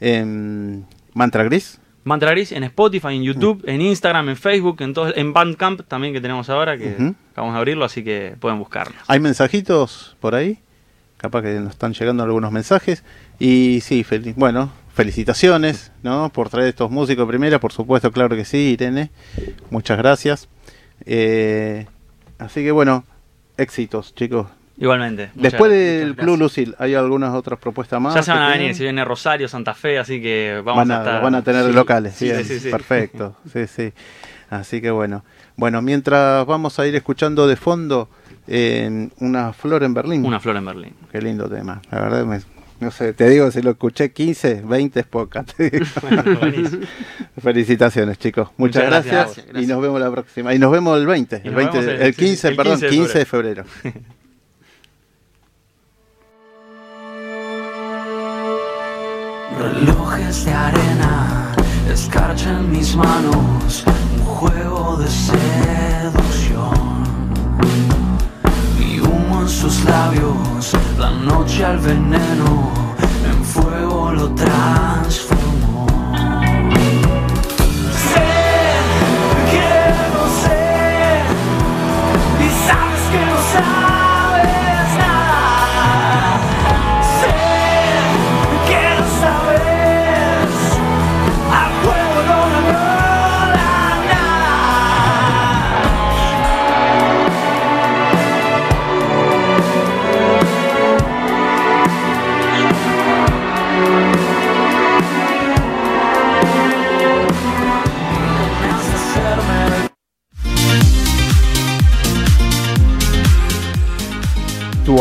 Speaker 1: en Mantra Gris.
Speaker 7: Mantra Gris en Spotify, en YouTube, en Instagram, en Facebook, en todo, en Bandcamp también que tenemos ahora, que
Speaker 1: Ujú.
Speaker 7: acabamos de abrirlo, así que pueden buscarnos.
Speaker 1: ¿Hay mensajitos por ahí? Capaz que nos están llegando algunos mensajes. Y sí, bueno, felicitaciones, ¿no? Por traer estos músicos primera, por supuesto, claro que sí, Irene. Muchas gracias. Eh, así que bueno, éxitos, chicos.
Speaker 7: Igualmente.
Speaker 1: Después
Speaker 7: gracias.
Speaker 1: del Club. Lucil, ¿hay algunas otras propuestas más?
Speaker 7: Ya se van a venir, si viene Rosario, Santa Fe, así que vamos
Speaker 1: van
Speaker 7: a,
Speaker 1: a,
Speaker 7: estar.
Speaker 1: van a tener
Speaker 7: Sí,
Speaker 1: locales,
Speaker 7: sí,
Speaker 1: bien,
Speaker 7: sí, sí.
Speaker 1: perfecto, sí, sí. Así que bueno, bueno, mientras vamos a ir escuchando de fondo eh, una flor en Berlín.
Speaker 7: Una flor en Berlín.
Speaker 1: Qué lindo tema. La verdad, me- no sé, te digo, si lo escuché 15, 20 es poca. te digo.
Speaker 7: buenísimo.
Speaker 1: Felicitaciones, chicos. Muchas,
Speaker 7: Muchas
Speaker 1: gracias,
Speaker 7: gracias,
Speaker 8: gracias.
Speaker 1: Y nos vemos la próxima. Y nos vemos el 20.
Speaker 7: Y
Speaker 1: El,
Speaker 7: nos
Speaker 1: 20
Speaker 7: vemos el-
Speaker 1: el
Speaker 7: sí, sí,
Speaker 1: 15,
Speaker 7: el
Speaker 1: perdón,
Speaker 7: 15 de
Speaker 1: 15 de febrero.
Speaker 3: Relojes de arena escarchan mis manos, un juego de seducción. En sus labios, la noche al veneno, en fuego lo transformó. Sé que no sé, y sabes que no sabes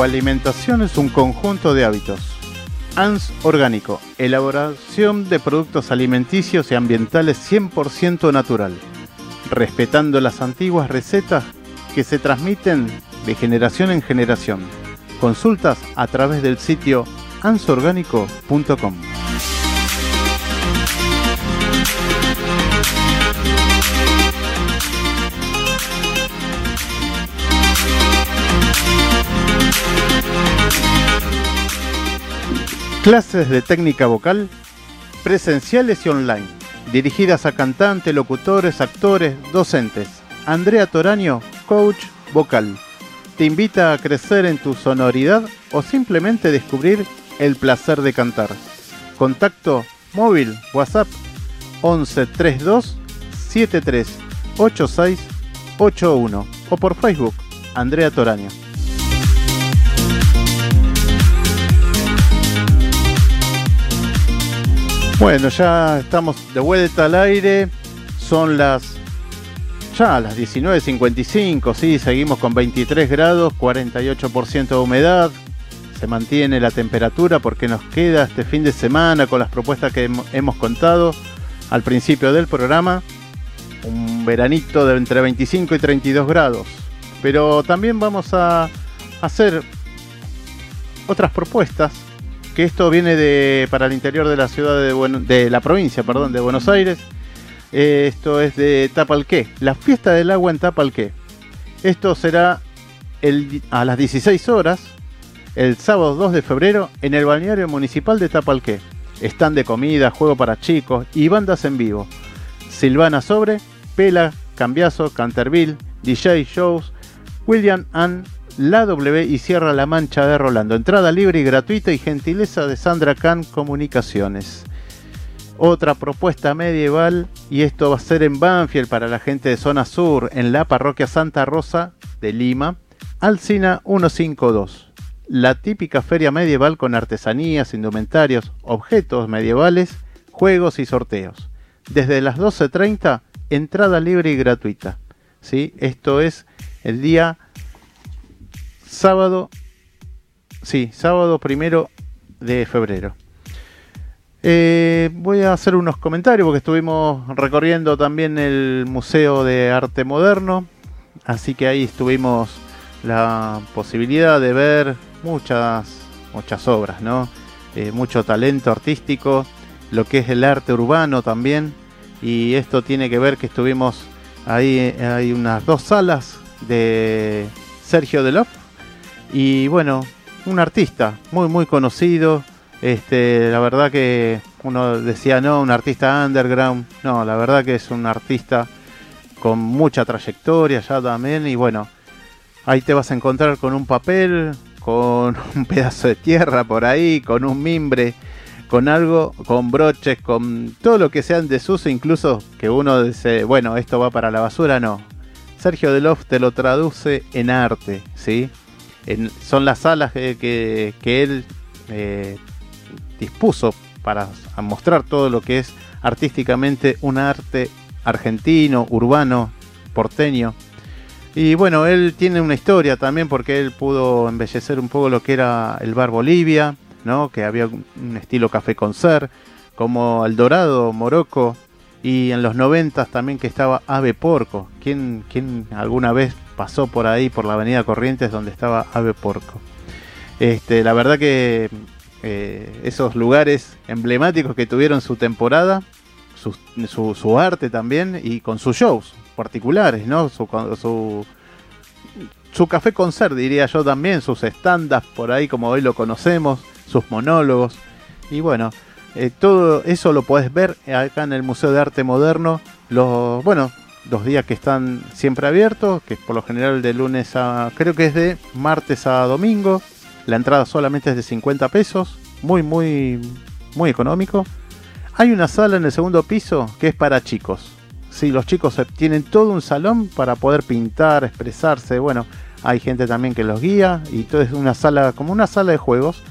Speaker 1: Tu alimentación es un conjunto de hábitos. ANS Orgánico, elaboración de productos alimenticios y ambientales 100% natural, respetando las antiguas recetas que se transmiten de generación en generación. Consultas a través del sitio ansorgánico.com. Clases de técnica vocal presenciales y online, dirigidas a cantantes, locutores, actores, docentes. Andrea Toraño, coach vocal, te invita a crecer en tu sonoridad o simplemente descubrir el placer de cantar. Contacto móvil, WhatsApp 11 32 73 86 81 o por Facebook Andrea Toraño. Bueno, ya estamos de vuelta al aire. Son las ya las 19.55, sí, seguimos con 23 grados, 48% de humedad. Se mantiene la temperatura porque nos queda este fin de semana con las propuestas que hem- hemos contado al principio del programa. Un veranito de entre 25 y 32 grados. Pero también vamos a hacer otras propuestas que esto viene de para el interior de la ciudad de, la provincia, perdón, de Buenos Aires. Eh, esto es de Tapalqué, la fiesta del agua en Tapalqué. Esto será a las 16 horas, el sábado 2 de febrero, en el balneario municipal de Tapalqué. Están de comida, juego para chicos y bandas en vivo. Silvana Sobre, Pela, Cambiazo, Canterville, DJ Shows, William Ann, La W y Sierra La Mancha de Rolando. Entrada libre y gratuita y gentileza de Sandra Khan Comunicaciones. Otra propuesta medieval y esto va a ser en Banfield para la gente de zona sur, en la parroquia Santa Rosa de Lima, Alcina 152. La típica feria medieval con artesanías, indumentarios, objetos medievales, juegos y sorteos. Desde las 12.30, entrada libre y gratuita. ¿Sí? Esto es el día sábado, sí, sábado primero de febrero. Eh, voy a hacer unos comentarios porque estuvimos recorriendo también el Museo de Arte Moderno, así que ahí estuvimos la posibilidad de ver muchas, muchas obras, ¿no? Eh, mucho talento artístico, lo que es el arte urbano también, y esto tiene que ver que estuvimos ahí, hay unas dos salas de Sergio Delof, y bueno, un artista muy muy conocido, este, la verdad que uno decía no, un artista underground, no, la verdad que es un artista con mucha trayectoria ya también, y bueno, ahí te vas a encontrar con un papel, con un pedazo de tierra por ahí, con un mimbre, con algo, con broches, con todo lo que sea en desuso, incluso que uno dice, bueno, esto va para la basura, no. Sergio Delof te lo traduce en arte, ¿sí? Son las salas que, él eh, dispuso para mostrar todo lo que es artísticamente un arte argentino, urbano, porteño. Y bueno, él tiene una historia también porque él pudo embellecer un poco lo que era el bar Bolivia, ¿no? que había un estilo café con ser, como El Dorado, Morocco, y en los noventas también que estaba Ave Porco. ¿Quién, ¿Quién, alguna vez pasó por ahí, por la avenida Corrientes, donde estaba Ave Porco? Este, la verdad que eh, esos lugares emblemáticos que tuvieron su temporada, su, su arte también, y con sus shows, particulares, ¿no? Su, su, su café concert, diría yo también, sus stand por ahí como hoy lo conocemos, sus monólogos. Y bueno, eh, todo eso lo podés ver acá en el Museo de Arte Moderno. Los, bueno, los días que están siempre abiertos, que por lo general de lunes a, creo que es de martes a domingo. La entrada solamente es de 50 pesos, muy, muy, muy económico. Hay una sala en el segundo piso que es para chicos. Sí, los chicos tienen todo un salón para poder pintar, expresarse. Bueno, hay gente también que los guía y todo es una sala, como una sala de juegos,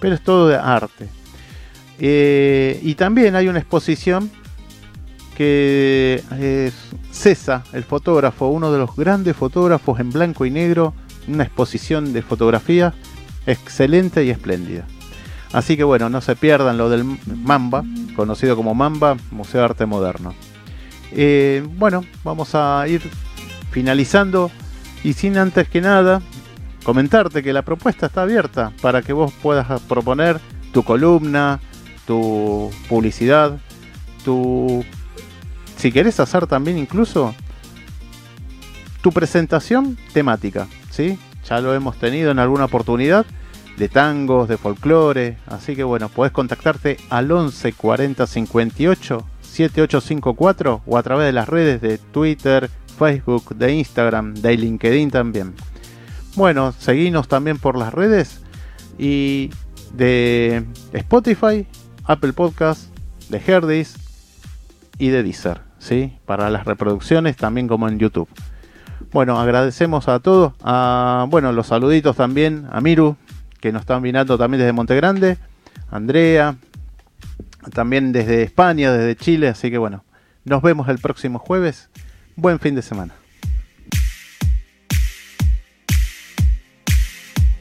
Speaker 1: pero es todo de arte. Eh, y también hay una exposición que es César, el fotógrafo, uno de los grandes fotógrafos en blanco y negro, una exposición de fotografía excelente y espléndida. Así que bueno, no se pierdan lo del Mamba, conocido como Mamba, Museo de Arte Moderno. Eh, bueno, vamos a ir finalizando y sin antes que nada comentarte que la propuesta está abierta para que vos puedas proponer tu columna, tu publicidad, tu... Si querés hacer también incluso tu presentación temática, ¿sí? Ya lo hemos tenido en alguna oportunidad de tangos, de folclore, así que bueno, podés contactarte al 11 40 58 7854 o a través de las redes de Twitter, Facebook, de Instagram, de LinkedIn también. Bueno, seguinos también por las redes y de Spotify, Apple Podcast, de Herdis y de Deezer, ¿sí? Para las reproducciones también como en YouTube. Bueno, agradecemos a todos, a, bueno, los saluditos también a Miru, que nos están mirando también desde Monte Grande, Andrea, también desde España, desde Chile, así que bueno, nos vemos el próximo jueves. Buen fin de semana.